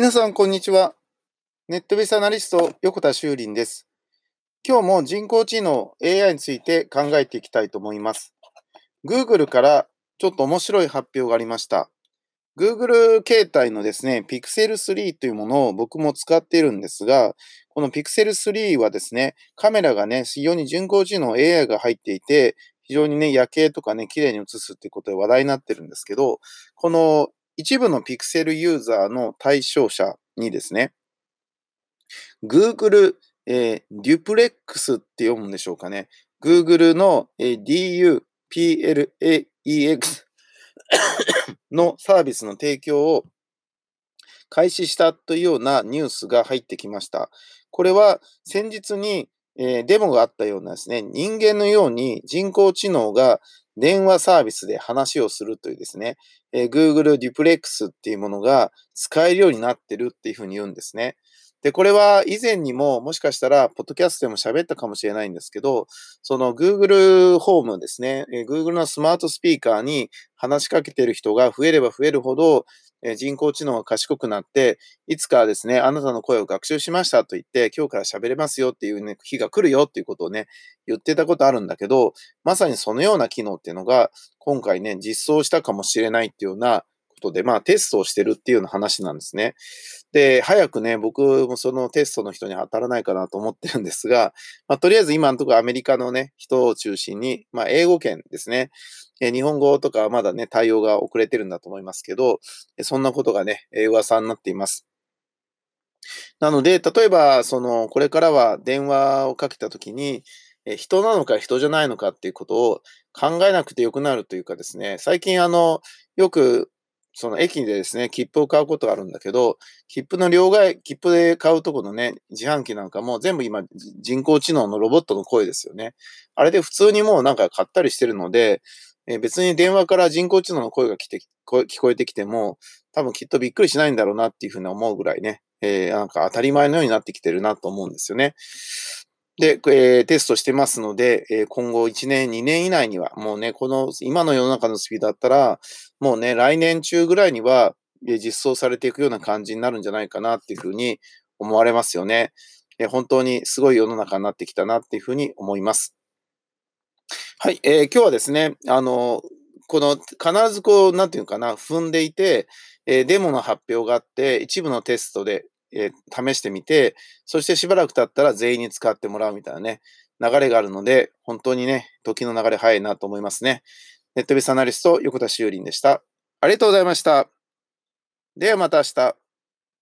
皆さん、こんにちは。ネットベースアナリスト、横田修林です。今日も人工知能 AI について考えていきたいと思います。Google からちょっと面白い発表がありました。Google 携帯のですね、Pixel 3というものを僕も使っているんですが、この Pixel 3はですね、カメラがね、非常に人工知能 AI が入っていて、非常にね、夜景とかね、綺麗に映すっていうことで話題になってるんですけど、この一部のピクセルユーザーの対象者にですね、Google、えー、デュプレックスって読むんでしょうかね。Google の、えー、DUPLAEX のサービスの提供を開始したというようなニュースが入ってきました。これは先日に、えー、デモがあったようなですね、人間のように人工知能が電話サービスで話をするというですね、えー、Google Duplex っていうものが使えるようになってるっていうふうに言うんですね。で、これは以前にももしかしたら、ポッドキャストでも喋ったかもしれないんですけど、その Google ホームですね、Google のスマートスピーカーに話しかけてる人が増えれば増えるほど、え人工知能が賢くなって、いつかですね、あなたの声を学習しましたと言って、今日から喋れますよっていうね、日が来るよっていうことをね、言ってたことあるんだけど、まさにそのような機能っていうのが、今回ね、実装したかもしれないっていうようなことで、まあテストをしてるっていうような話なんですね。で、早くね、僕もそのテストの人に当たらないかなと思ってるんですが、まあとりあえず今のところアメリカのね、人を中心に、まあ英語圏ですね。え日本語とかはまだね、対応が遅れてるんだと思いますけど、そんなことがね、噂になっています。なので、例えば、その、これからは電話をかけたときに、人なのか人じゃないのかっていうことを考えなくてよくなるというかですね、最近あの、よくその駅でですね、切符を買うことがあるんだけど、切符の両替、切符で買うとこのね、自販機なんかも全部今人工知能のロボットの声ですよね。あれで普通にもうなんか買ったりしてるので、え別に電話から人工知能の声が来て聞こえてきても、多分きっとびっくりしないんだろうなっていうふうに思うぐらいね、えー、なんか当たり前のようになってきてるなと思うんですよね。で、えー、テストしてますので、えー、今後1年、2年以内には、もうね、この今の世の中のスピードだったら、もうね、来年中ぐらいにはえ、実装されていくような感じになるんじゃないかなっていうふうに思われますよね。えー、本当にすごい世の中になってきたなっていうふうに思います。はい、えー、今日はですね、あの、この必ずこう、なんていうかな、踏んでいて、えー、デモの発表があって、一部のテストでえー、試してみて、そしてしばらく経ったら全員に使ってもらうみたいなね、流れがあるので、本当にね、時の流れ早いなと思いますね。ネットベースアナリスト、横田修林でした。ありがとうございました。ではまた明日。